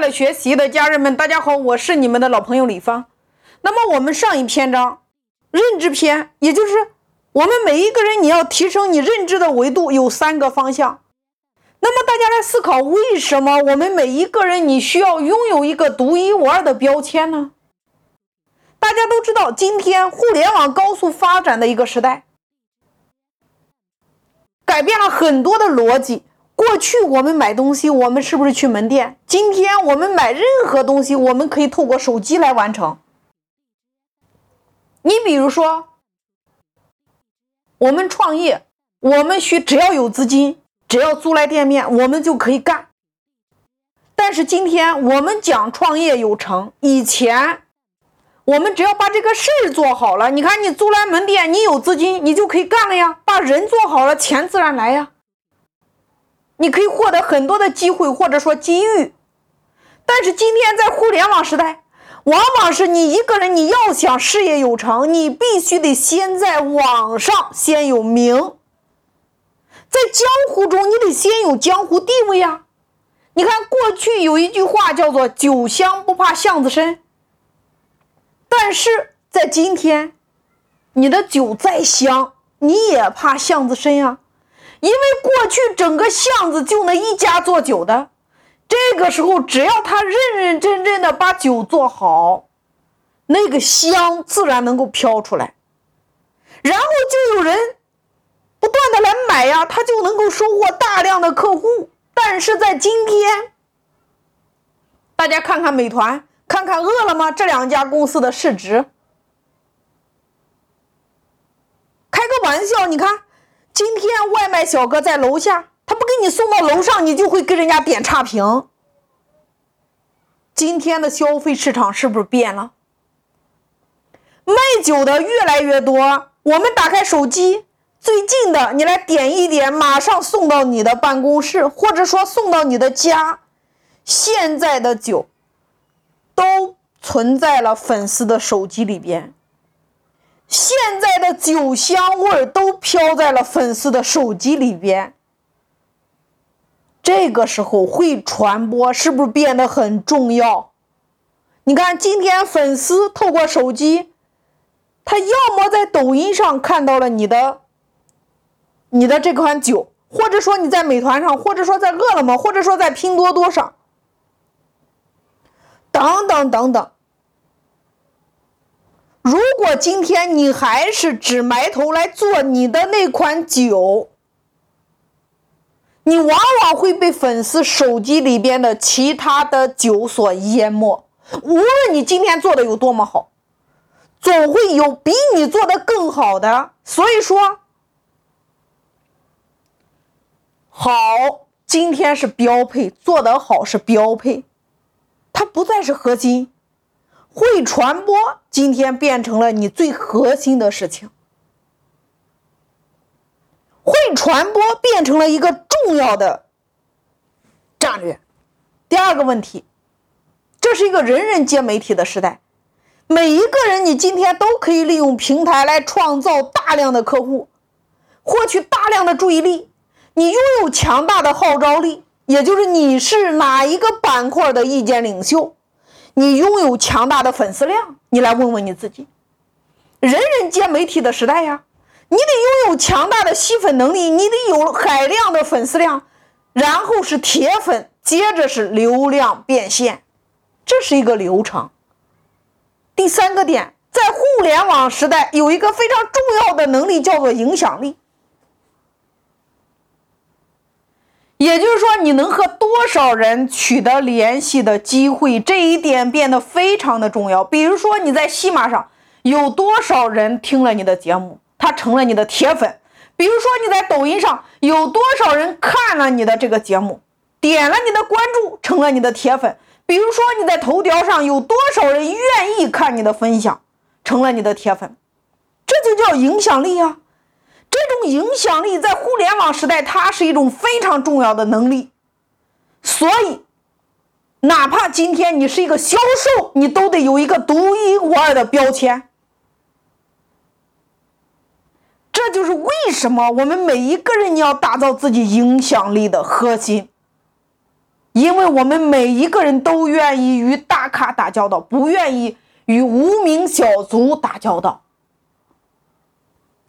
乐学习的家人们，大家好，我是你们的老朋友李芳。那么我们上一篇章认知篇，也就是我们每一个人你要提升你认知的维度，有三个方向。那么大家来思考，为什么我们每一个人你需要拥有一个独一无二的标签呢？大家都知道，今天互联网高速发展的一个时代，改变了很多的逻辑。过去我们买东西，我们是不是去门店？今天我们买任何东西，我们可以透过手机来完成。你比如说，我们创业，我们需只要有资金，只要租来店面，我们就可以干。但是今天我们讲创业有成，以前我们只要把这个事儿做好了，你看你租来门店，你有资金，你就可以干了呀。把人做好了，钱自然来呀。你可以获得很多的机会，或者说机遇，但是今天在互联网时代，往往是你一个人，你要想事业有成，你必须得先在网上先有名，在江湖中你得先有江湖地位呀。你看过去有一句话叫做“酒香不怕巷子深”，但是在今天，你的酒再香，你也怕巷子深啊。因为过去整个巷子就那一家做酒的，这个时候只要他认认真真的把酒做好，那个香自然能够飘出来，然后就有人不断的来买呀，他就能够收获大量的客户。但是在今天，大家看看美团，看看饿了么这两家公司的市值，开个玩笑，你看。今天外卖小哥在楼下，他不给你送到楼上，你就会跟人家点差评。今天的消费市场是不是变了？卖酒的越来越多，我们打开手机，最近的你来点一点，马上送到你的办公室，或者说送到你的家。现在的酒都存在了粉丝的手机里边。现在的酒香味都飘在了粉丝的手机里边，这个时候会传播是不是变得很重要？你看，今天粉丝透过手机，他要么在抖音上看到了你的，你的这款酒，或者说你在美团上，或者说在饿了么，或者说在拼多多上，等等等等。如果今天你还是只埋头来做你的那款酒，你往往会被粉丝手机里边的其他的酒所淹没。无论你今天做的有多么好，总会有比你做的更好的。所以说，好，今天是标配，做得好是标配，它不再是核心。会传播，今天变成了你最核心的事情。会传播变成了一个重要的战略。第二个问题，这是一个人人皆媒体的时代，每一个人你今天都可以利用平台来创造大量的客户，获取大量的注意力。你拥有强大的号召力，也就是你是哪一个板块的意见领袖。你拥有强大的粉丝量，你来问问你自己。人人皆媒体的时代呀，你得拥有强大的吸粉能力，你得有海量的粉丝量，然后是铁粉，接着是流量变现，这是一个流程。第三个点，在互联网时代，有一个非常重要的能力叫做影响力。也就是说，你能和多少人取得联系的机会，这一点变得非常的重要。比如说，你在西马上有多少人听了你的节目，他成了你的铁粉；比如说，你在抖音上有多少人看了你的这个节目，点了你的关注，成了你的铁粉；比如说，你在头条上有多少人愿意看你的分享，成了你的铁粉，这就叫影响力啊。这种影响力在互联网时代，它是一种非常重要的能力。所以，哪怕今天你是一个销售，你都得有一个独一无二的标签。这就是为什么我们每一个人你要打造自己影响力的核心。因为我们每一个人都愿意与大咖打交道，不愿意与无名小卒打交道。